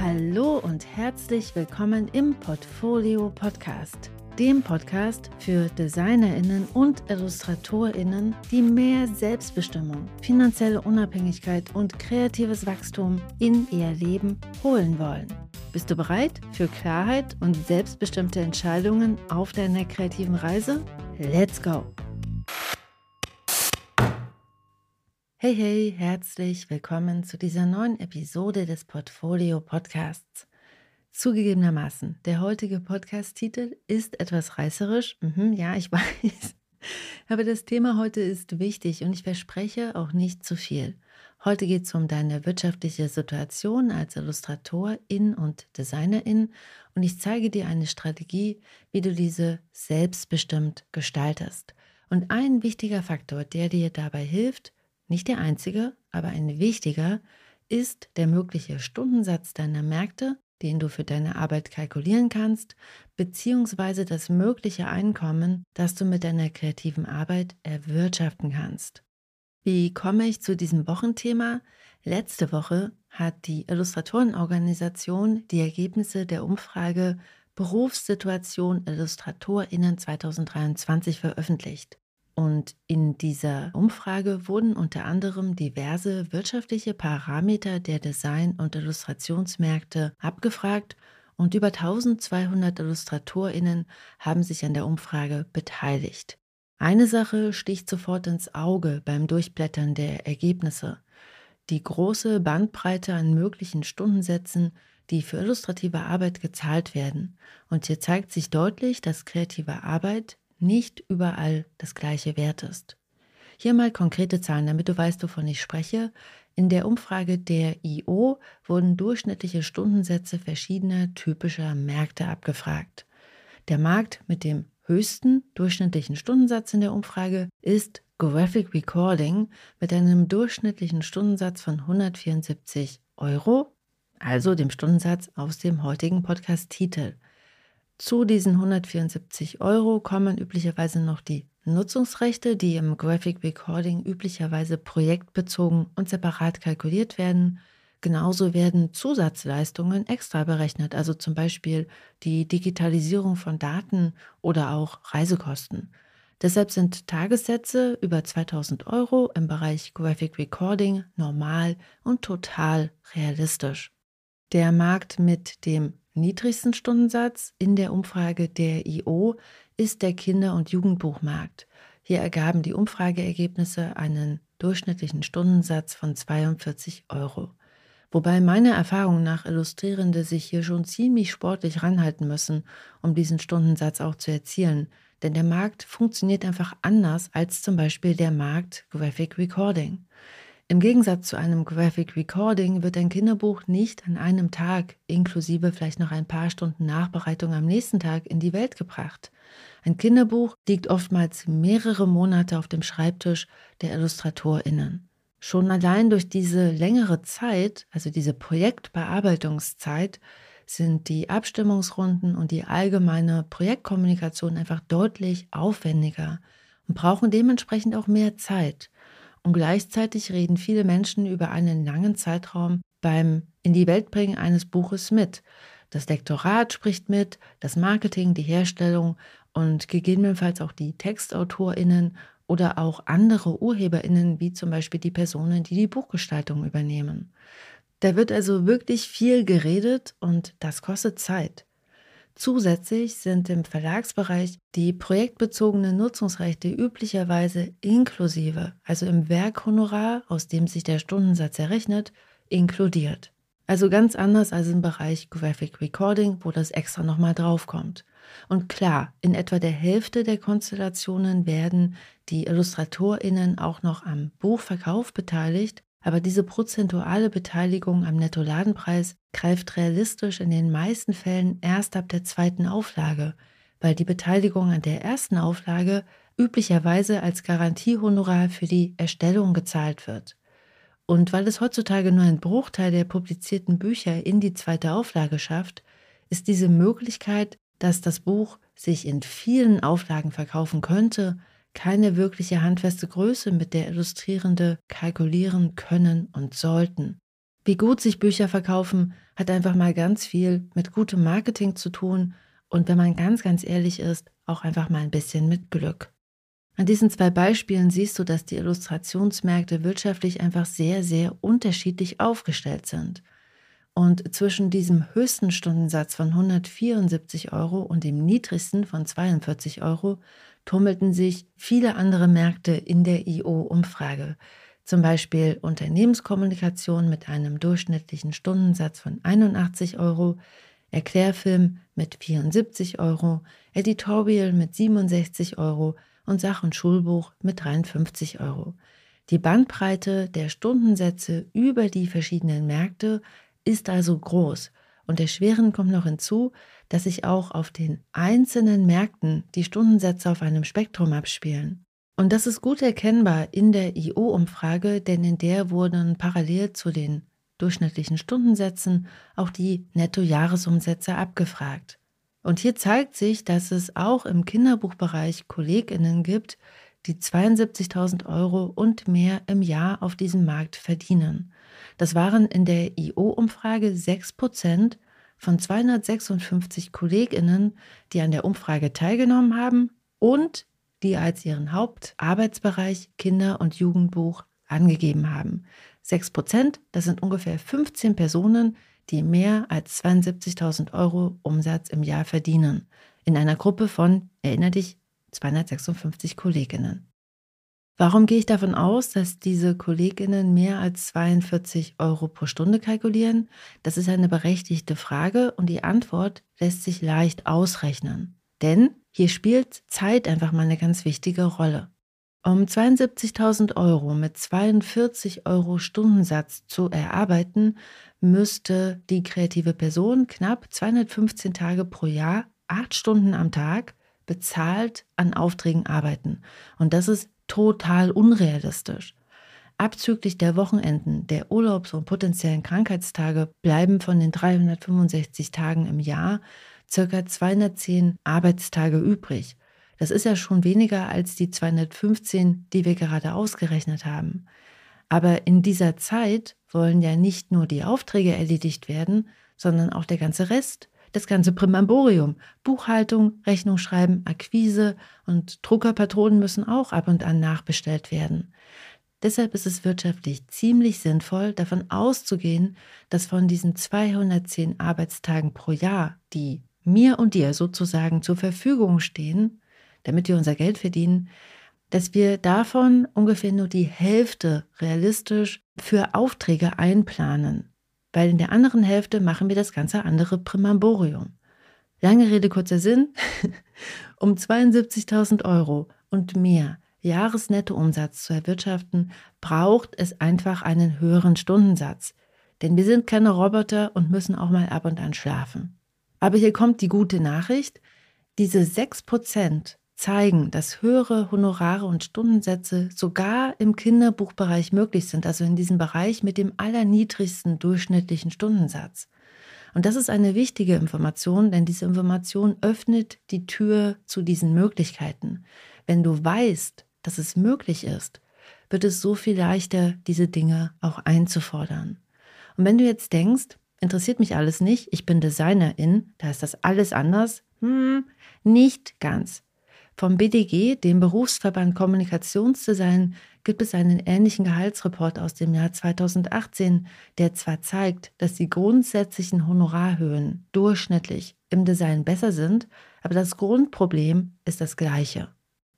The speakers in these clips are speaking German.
Hallo und herzlich willkommen im Portfolio Podcast, dem Podcast für Designerinnen und Illustratorinnen, die mehr Selbstbestimmung, finanzielle Unabhängigkeit und kreatives Wachstum in ihr Leben holen wollen. Bist du bereit für Klarheit und selbstbestimmte Entscheidungen auf deiner kreativen Reise? Let's go! Hey, hey, herzlich willkommen zu dieser neuen Episode des Portfolio Podcasts. Zugegebenermaßen, der heutige Podcast-Titel ist etwas reißerisch. Mhm, ja, ich weiß. Aber das Thema heute ist wichtig und ich verspreche auch nicht zu viel. Heute geht es um deine wirtschaftliche Situation als Illustratorin und Designerin und ich zeige dir eine Strategie, wie du diese selbstbestimmt gestaltest. Und ein wichtiger Faktor, der dir dabei hilft, nicht der einzige, aber ein wichtiger ist der mögliche Stundensatz deiner Märkte, den du für deine Arbeit kalkulieren kannst, beziehungsweise das mögliche Einkommen, das du mit deiner kreativen Arbeit erwirtschaften kannst. Wie komme ich zu diesem Wochenthema? Letzte Woche hat die Illustratorenorganisation die Ergebnisse der Umfrage Berufssituation Illustratorinnen 2023 veröffentlicht. Und in dieser Umfrage wurden unter anderem diverse wirtschaftliche Parameter der Design- und Illustrationsmärkte abgefragt und über 1200 Illustratorinnen haben sich an der Umfrage beteiligt. Eine Sache sticht sofort ins Auge beim Durchblättern der Ergebnisse. Die große Bandbreite an möglichen Stundensätzen, die für illustrative Arbeit gezahlt werden. Und hier zeigt sich deutlich, dass kreative Arbeit nicht überall das gleiche Wert ist. Hier mal konkrete Zahlen, damit du weißt, wovon ich spreche. In der Umfrage der IO wurden durchschnittliche Stundensätze verschiedener typischer Märkte abgefragt. Der Markt mit dem höchsten durchschnittlichen Stundensatz in der Umfrage ist Graphic Recording mit einem durchschnittlichen Stundensatz von 174 Euro, also dem Stundensatz aus dem heutigen Podcast-Titel. Zu diesen 174 Euro kommen üblicherweise noch die Nutzungsrechte, die im Graphic Recording üblicherweise projektbezogen und separat kalkuliert werden. Genauso werden Zusatzleistungen extra berechnet, also zum Beispiel die Digitalisierung von Daten oder auch Reisekosten. Deshalb sind Tagessätze über 2000 Euro im Bereich Graphic Recording normal und total realistisch. Der Markt mit dem niedrigsten Stundensatz in der Umfrage der IO ist der Kinder- und Jugendbuchmarkt. Hier ergaben die Umfrageergebnisse einen durchschnittlichen Stundensatz von 42 Euro. Wobei meiner Erfahrung nach Illustrierende sich hier schon ziemlich sportlich ranhalten müssen, um diesen Stundensatz auch zu erzielen. Denn der Markt funktioniert einfach anders als zum Beispiel der Markt Graphic Recording. Im Gegensatz zu einem Graphic Recording wird ein Kinderbuch nicht an einem Tag, inklusive vielleicht noch ein paar Stunden Nachbereitung am nächsten Tag, in die Welt gebracht. Ein Kinderbuch liegt oftmals mehrere Monate auf dem Schreibtisch der Illustratorinnen. Schon allein durch diese längere Zeit, also diese Projektbearbeitungszeit, sind die Abstimmungsrunden und die allgemeine Projektkommunikation einfach deutlich aufwendiger und brauchen dementsprechend auch mehr Zeit. Und gleichzeitig reden viele Menschen über einen langen Zeitraum beim In die Welt bringen eines Buches mit. Das Lektorat spricht mit, das Marketing, die Herstellung und gegebenenfalls auch die Textautorinnen oder auch andere Urheberinnen, wie zum Beispiel die Personen, die die Buchgestaltung übernehmen. Da wird also wirklich viel geredet und das kostet Zeit. Zusätzlich sind im Verlagsbereich die projektbezogenen Nutzungsrechte üblicherweise inklusive, also im Werkhonorar, aus dem sich der Stundensatz errechnet, inkludiert. Also ganz anders als im Bereich Graphic Recording, wo das extra nochmal draufkommt. Und klar, in etwa der Hälfte der Konstellationen werden die IllustratorInnen auch noch am Buchverkauf beteiligt, aber diese prozentuale Beteiligung am Nettoladenpreis greift realistisch in den meisten Fällen erst ab der zweiten Auflage, weil die Beteiligung an der ersten Auflage üblicherweise als Garantiehonorar für die Erstellung gezahlt wird. Und weil es heutzutage nur ein Bruchteil der publizierten Bücher in die zweite Auflage schafft, ist diese Möglichkeit, dass das Buch sich in vielen Auflagen verkaufen könnte, keine wirkliche handfeste Größe, mit der Illustrierende kalkulieren können und sollten. Wie gut sich Bücher verkaufen, hat einfach mal ganz viel mit gutem Marketing zu tun und wenn man ganz, ganz ehrlich ist, auch einfach mal ein bisschen mit Glück. An diesen zwei Beispielen siehst du, dass die Illustrationsmärkte wirtschaftlich einfach sehr, sehr unterschiedlich aufgestellt sind. Und zwischen diesem höchsten Stundensatz von 174 Euro und dem niedrigsten von 42 Euro tummelten sich viele andere Märkte in der IO-Umfrage. Zum Beispiel Unternehmenskommunikation mit einem durchschnittlichen Stundensatz von 81 Euro, Erklärfilm mit 74 Euro, Editorial mit 67 Euro und Sach- und Schulbuch mit 53 Euro. Die Bandbreite der Stundensätze über die verschiedenen Märkte ist also groß. Und erschwerend kommt noch hinzu, dass sich auch auf den einzelnen Märkten die Stundensätze auf einem Spektrum abspielen. Und das ist gut erkennbar in der IO-Umfrage, denn in der wurden parallel zu den durchschnittlichen Stundensätzen auch die Nettojahresumsätze abgefragt. Und hier zeigt sich, dass es auch im Kinderbuchbereich Kolleginnen gibt, die 72.000 Euro und mehr im Jahr auf diesem Markt verdienen. Das waren in der IO-Umfrage 6 Prozent von 256 Kolleginnen, die an der Umfrage teilgenommen haben und die als ihren Hauptarbeitsbereich Kinder- und Jugendbuch angegeben haben. 6 Prozent, das sind ungefähr 15 Personen, die mehr als 72.000 Euro Umsatz im Jahr verdienen. In einer Gruppe von, erinnere dich, 256 Kolleginnen. Warum gehe ich davon aus, dass diese Kolleginnen mehr als 42 Euro pro Stunde kalkulieren? Das ist eine berechtigte Frage und die Antwort lässt sich leicht ausrechnen. Denn hier spielt Zeit einfach mal eine ganz wichtige Rolle. Um 72.000 Euro mit 42 Euro Stundensatz zu erarbeiten, müsste die kreative Person knapp 215 Tage pro Jahr, acht Stunden am Tag, bezahlt an Aufträgen arbeiten. Und das ist total unrealistisch. Abzüglich der Wochenenden, der Urlaubs- und potenziellen Krankheitstage bleiben von den 365 Tagen im Jahr circa 210 Arbeitstage übrig. Das ist ja schon weniger als die 215, die wir gerade ausgerechnet haben. Aber in dieser Zeit wollen ja nicht nur die Aufträge erledigt werden, sondern auch der ganze Rest das ganze Primamborium. Buchhaltung, Rechnung schreiben, Akquise und Druckerpatronen müssen auch ab und an nachbestellt werden. Deshalb ist es wirtschaftlich ziemlich sinnvoll, davon auszugehen, dass von diesen 210 Arbeitstagen pro Jahr, die mir und dir sozusagen zur Verfügung stehen, damit wir unser Geld verdienen, dass wir davon ungefähr nur die Hälfte realistisch für Aufträge einplanen weil in der anderen Hälfte machen wir das ganze andere Primamborium. Lange Rede, kurzer Sinn. um 72.000 Euro und mehr Jahresnettoumsatz zu erwirtschaften, braucht es einfach einen höheren Stundensatz. Denn wir sind keine Roboter und müssen auch mal ab und an schlafen. Aber hier kommt die gute Nachricht. Diese 6% zeigen, dass höhere Honorare und Stundensätze sogar im Kinderbuchbereich möglich sind, also in diesem Bereich mit dem allerniedrigsten durchschnittlichen Stundensatz. Und das ist eine wichtige Information, denn diese Information öffnet die Tür zu diesen Möglichkeiten. Wenn du weißt, dass es möglich ist, wird es so viel leichter, diese Dinge auch einzufordern. Und wenn du jetzt denkst, interessiert mich alles nicht, ich bin Designerin, da ist das alles anders, hm, nicht ganz. Vom BDG, dem Berufsverband Kommunikationsdesign, gibt es einen ähnlichen Gehaltsreport aus dem Jahr 2018, der zwar zeigt, dass die grundsätzlichen Honorarhöhen durchschnittlich im Design besser sind, aber das Grundproblem ist das gleiche.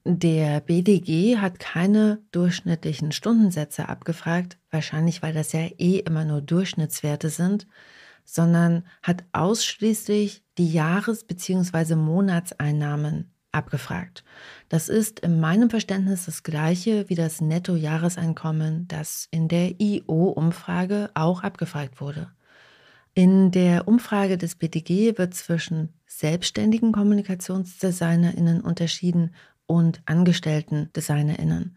Der BDG hat keine durchschnittlichen Stundensätze abgefragt, wahrscheinlich weil das ja eh immer nur Durchschnittswerte sind, sondern hat ausschließlich die Jahres- bzw. Monatseinnahmen abgefragt. Das ist in meinem Verständnis das gleiche wie das Nettojahreseinkommen, das in der IO-Umfrage auch abgefragt wurde. In der Umfrage des BTG wird zwischen selbstständigen Kommunikationsdesignerinnen unterschieden und angestellten Designerinnen.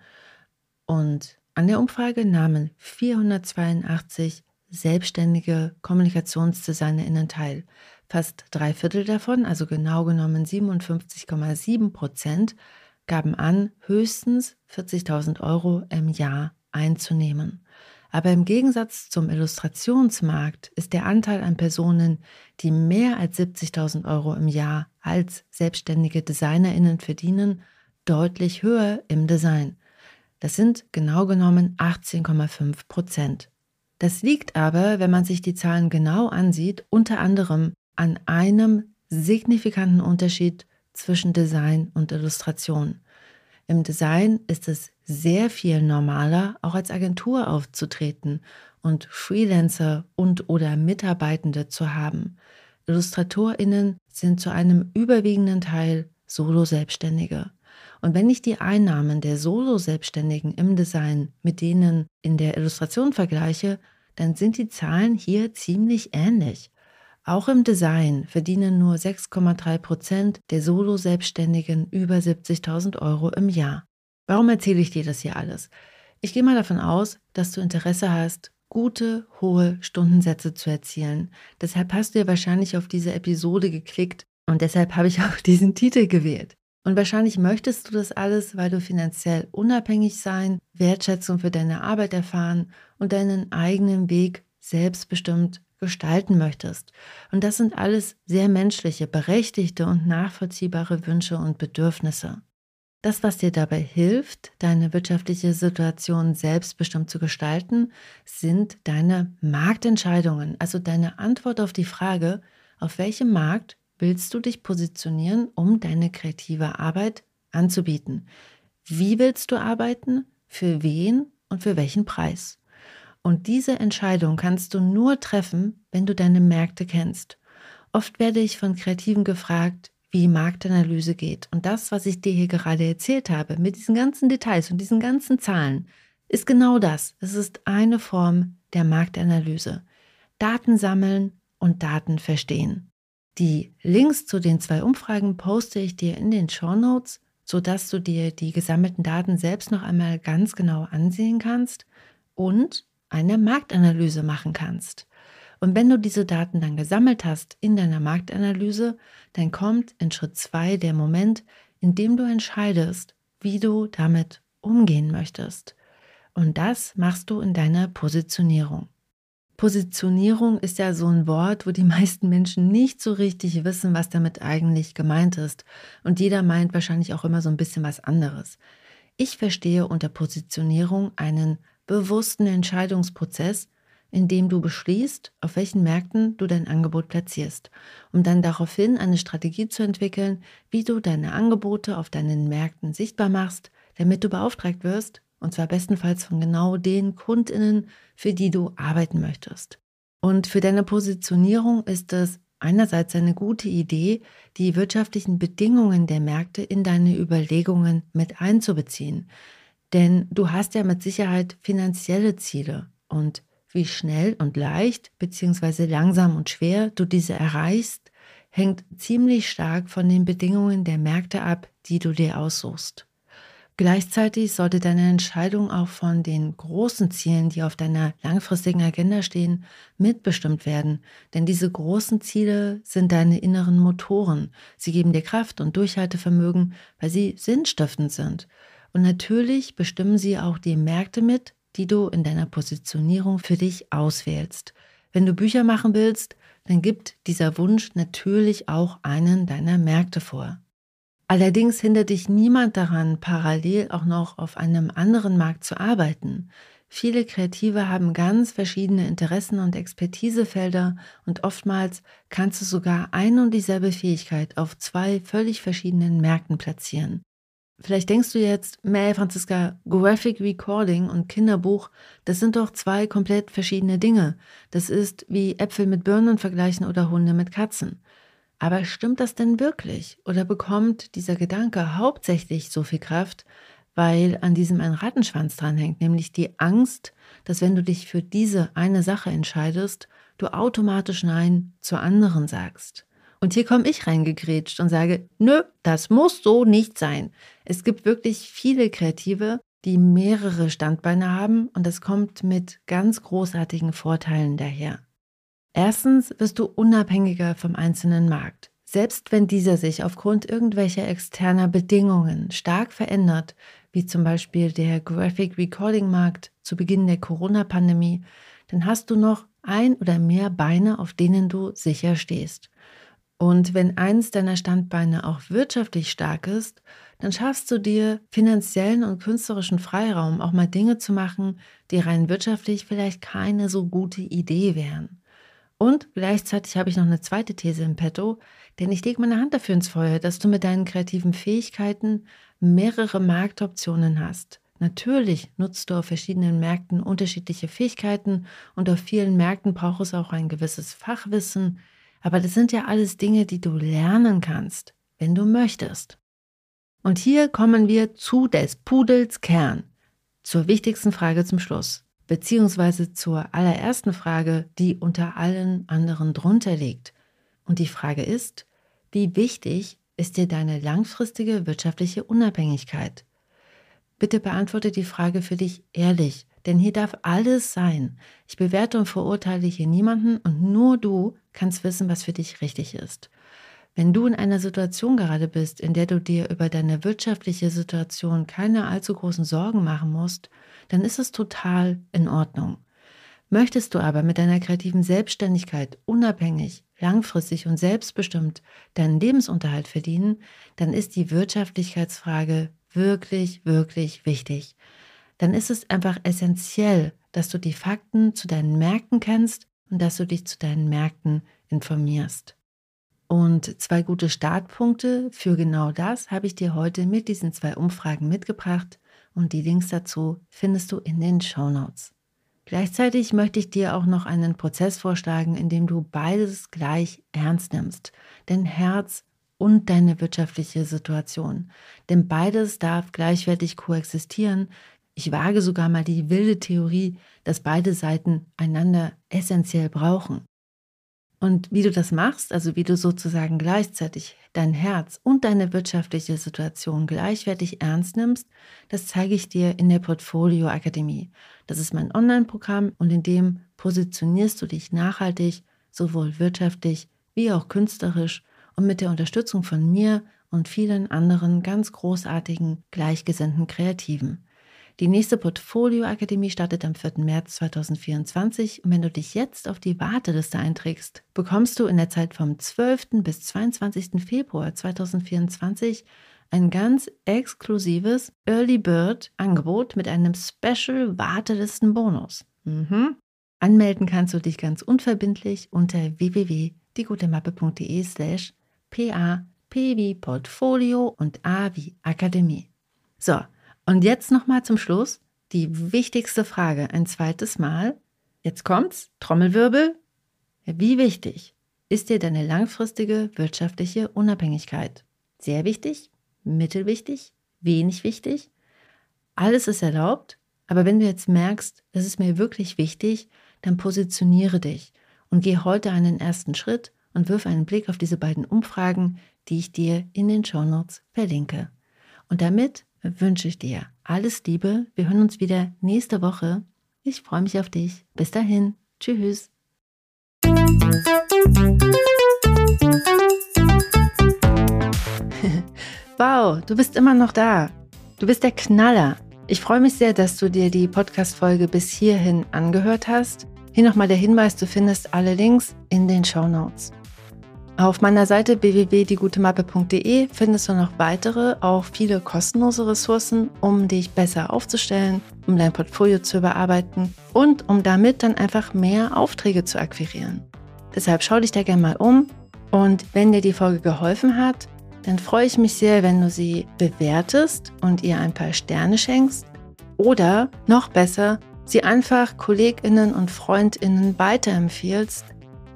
Und an der Umfrage nahmen 482 selbstständige Kommunikationsdesignerinnen teil. Fast drei Viertel davon, also genau genommen 57,7 Prozent, gaben an, höchstens 40.000 Euro im Jahr einzunehmen. Aber im Gegensatz zum Illustrationsmarkt ist der Anteil an Personen, die mehr als 70.000 Euro im Jahr als selbstständige Designerinnen verdienen, deutlich höher im Design. Das sind genau genommen 18,5 Prozent. Das liegt aber, wenn man sich die Zahlen genau ansieht, unter anderem an einem signifikanten Unterschied zwischen Design und Illustration. Im Design ist es sehr viel normaler, auch als Agentur aufzutreten und Freelancer und oder Mitarbeitende zu haben. Illustratorinnen sind zu einem überwiegenden Teil Solo-Selbstständige. Und wenn ich die Einnahmen der Solo-Selbstständigen im Design mit denen in der Illustration vergleiche, dann sind die Zahlen hier ziemlich ähnlich. Auch im Design verdienen nur 6,3 Prozent der Solo-Selbstständigen über 70.000 Euro im Jahr. Warum erzähle ich dir das hier alles? Ich gehe mal davon aus, dass du Interesse hast, gute, hohe Stundensätze zu erzielen. Deshalb hast du ja wahrscheinlich auf diese Episode geklickt und deshalb habe ich auch diesen Titel gewählt. Und wahrscheinlich möchtest du das alles, weil du finanziell unabhängig sein, Wertschätzung für deine Arbeit erfahren und deinen eigenen Weg selbstbestimmt gestalten möchtest. Und das sind alles sehr menschliche, berechtigte und nachvollziehbare Wünsche und Bedürfnisse. Das, was dir dabei hilft, deine wirtschaftliche Situation selbstbestimmt zu gestalten, sind deine Marktentscheidungen, also deine Antwort auf die Frage, auf welchem Markt willst du dich positionieren, um deine kreative Arbeit anzubieten? Wie willst du arbeiten? Für wen und für welchen Preis? Und diese Entscheidung kannst du nur treffen, wenn du deine Märkte kennst. Oft werde ich von Kreativen gefragt, wie Marktanalyse geht. Und das, was ich dir hier gerade erzählt habe, mit diesen ganzen Details und diesen ganzen Zahlen, ist genau das. Es ist eine Form der Marktanalyse. Daten sammeln und Daten verstehen. Die Links zu den zwei Umfragen poste ich dir in den Show Notes, sodass du dir die gesammelten Daten selbst noch einmal ganz genau ansehen kannst und eine Marktanalyse machen kannst. Und wenn du diese Daten dann gesammelt hast in deiner Marktanalyse, dann kommt in Schritt zwei der Moment, in dem du entscheidest, wie du damit umgehen möchtest. Und das machst du in deiner Positionierung. Positionierung ist ja so ein Wort, wo die meisten Menschen nicht so richtig wissen, was damit eigentlich gemeint ist. Und jeder meint wahrscheinlich auch immer so ein bisschen was anderes. Ich verstehe unter Positionierung einen bewussten Entscheidungsprozess, in dem du beschließt, auf welchen Märkten du dein Angebot platzierst, um dann daraufhin eine Strategie zu entwickeln, wie du deine Angebote auf deinen Märkten sichtbar machst, damit du beauftragt wirst, und zwar bestenfalls von genau den Kundinnen, für die du arbeiten möchtest. Und für deine Positionierung ist es einerseits eine gute Idee, die wirtschaftlichen Bedingungen der Märkte in deine Überlegungen mit einzubeziehen. Denn du hast ja mit Sicherheit finanzielle Ziele und wie schnell und leicht bzw. langsam und schwer du diese erreichst, hängt ziemlich stark von den Bedingungen der Märkte ab, die du dir aussuchst. Gleichzeitig sollte deine Entscheidung auch von den großen Zielen, die auf deiner langfristigen Agenda stehen, mitbestimmt werden. Denn diese großen Ziele sind deine inneren Motoren. Sie geben dir Kraft und Durchhaltevermögen, weil sie sinnstiftend sind. Und natürlich bestimmen sie auch die Märkte mit, die du in deiner Positionierung für dich auswählst. Wenn du Bücher machen willst, dann gibt dieser Wunsch natürlich auch einen deiner Märkte vor. Allerdings hindert dich niemand daran, parallel auch noch auf einem anderen Markt zu arbeiten. Viele Kreative haben ganz verschiedene Interessen und Expertisefelder und oftmals kannst du sogar ein und dieselbe Fähigkeit auf zwei völlig verschiedenen Märkten platzieren. Vielleicht denkst du jetzt, Mel Franziska, Graphic Recording und Kinderbuch, das sind doch zwei komplett verschiedene Dinge. Das ist wie Äpfel mit Birnen vergleichen oder Hunde mit Katzen. Aber stimmt das denn wirklich? Oder bekommt dieser Gedanke hauptsächlich so viel Kraft, weil an diesem ein Rattenschwanz dranhängt, nämlich die Angst, dass wenn du dich für diese eine Sache entscheidest, du automatisch Nein zur anderen sagst. Und hier komme ich reingegrätscht und sage, nö, das muss so nicht sein. Es gibt wirklich viele Kreative, die mehrere Standbeine haben und das kommt mit ganz großartigen Vorteilen daher. Erstens wirst du unabhängiger vom einzelnen Markt. Selbst wenn dieser sich aufgrund irgendwelcher externer Bedingungen stark verändert, wie zum Beispiel der Graphic Recording Markt zu Beginn der Corona-Pandemie, dann hast du noch ein oder mehr Beine, auf denen du sicher stehst. Und wenn eins deiner Standbeine auch wirtschaftlich stark ist, dann schaffst du dir finanziellen und künstlerischen Freiraum, auch mal Dinge zu machen, die rein wirtschaftlich vielleicht keine so gute Idee wären. Und gleichzeitig habe ich noch eine zweite These im Petto, denn ich lege meine Hand dafür ins Feuer, dass du mit deinen kreativen Fähigkeiten mehrere Marktoptionen hast. Natürlich nutzt du auf verschiedenen Märkten unterschiedliche Fähigkeiten und auf vielen Märkten braucht es auch ein gewisses Fachwissen, aber das sind ja alles Dinge, die du lernen kannst, wenn du möchtest. Und hier kommen wir zu des Pudels Kern, zur wichtigsten Frage zum Schluss, beziehungsweise zur allerersten Frage, die unter allen anderen drunter liegt. Und die Frage ist, wie wichtig ist dir deine langfristige wirtschaftliche Unabhängigkeit? Bitte beantworte die Frage für dich ehrlich denn hier darf alles sein. Ich bewerte und verurteile hier niemanden und nur du kannst wissen, was für dich richtig ist. Wenn du in einer Situation gerade bist, in der du dir über deine wirtschaftliche Situation keine allzu großen Sorgen machen musst, dann ist es total in Ordnung. Möchtest du aber mit deiner kreativen Selbstständigkeit unabhängig, langfristig und selbstbestimmt deinen Lebensunterhalt verdienen, dann ist die Wirtschaftlichkeitsfrage wirklich, wirklich wichtig dann ist es einfach essentiell, dass du die Fakten zu deinen Märkten kennst und dass du dich zu deinen Märkten informierst. Und zwei gute Startpunkte für genau das habe ich dir heute mit diesen zwei Umfragen mitgebracht und die Links dazu findest du in den Show Notes. Gleichzeitig möchte ich dir auch noch einen Prozess vorschlagen, in dem du beides gleich ernst nimmst, dein Herz und deine wirtschaftliche Situation. Denn beides darf gleichwertig koexistieren, ich wage sogar mal die wilde Theorie, dass beide Seiten einander essentiell brauchen. Und wie du das machst, also wie du sozusagen gleichzeitig dein Herz und deine wirtschaftliche Situation gleichwertig ernst nimmst, das zeige ich dir in der Portfolio Akademie. Das ist mein Online-Programm und in dem positionierst du dich nachhaltig, sowohl wirtschaftlich wie auch künstlerisch und mit der Unterstützung von mir und vielen anderen ganz großartigen, gleichgesinnten Kreativen. Die nächste Portfolio-Akademie startet am 4. März 2024 und wenn du dich jetzt auf die Warteliste einträgst, bekommst du in der Zeit vom 12. bis 22. Februar 2024 ein ganz exklusives Early Bird Angebot mit einem Special Wartelistenbonus. Mhm. Anmelden kannst du dich ganz unverbindlich unter www.diegutemappe.de slash pa p wie Portfolio und a wie Akademie. So, und jetzt nochmal zum Schluss die wichtigste Frage ein zweites Mal. Jetzt kommt's, Trommelwirbel. Wie wichtig ist dir deine langfristige wirtschaftliche Unabhängigkeit? Sehr wichtig, mittelwichtig, wenig wichtig? Alles ist erlaubt, aber wenn du jetzt merkst, es ist mir wirklich wichtig, dann positioniere dich und geh heute einen ersten Schritt und wirf einen Blick auf diese beiden Umfragen, die ich dir in den Shownotes verlinke. Und damit wünsche ich dir alles Liebe. Wir hören uns wieder nächste Woche. Ich freue mich auf dich. Bis dahin. Tschüss. wow, du bist immer noch da. Du bist der Knaller. Ich freue mich sehr, dass du dir die Podcast-Folge bis hierhin angehört hast. Hier nochmal der Hinweis, du findest alle Links in den Show Notes. Auf meiner Seite www.diegutemappe.de findest du noch weitere, auch viele kostenlose Ressourcen, um dich besser aufzustellen, um dein Portfolio zu überarbeiten und um damit dann einfach mehr Aufträge zu akquirieren. Deshalb schau dich da gerne mal um und wenn dir die Folge geholfen hat, dann freue ich mich sehr, wenn du sie bewertest und ihr ein paar Sterne schenkst oder noch besser, sie einfach Kolleginnen und Freundinnen weiterempfiehlst,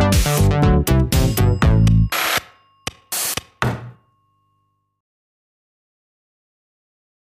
Thank you.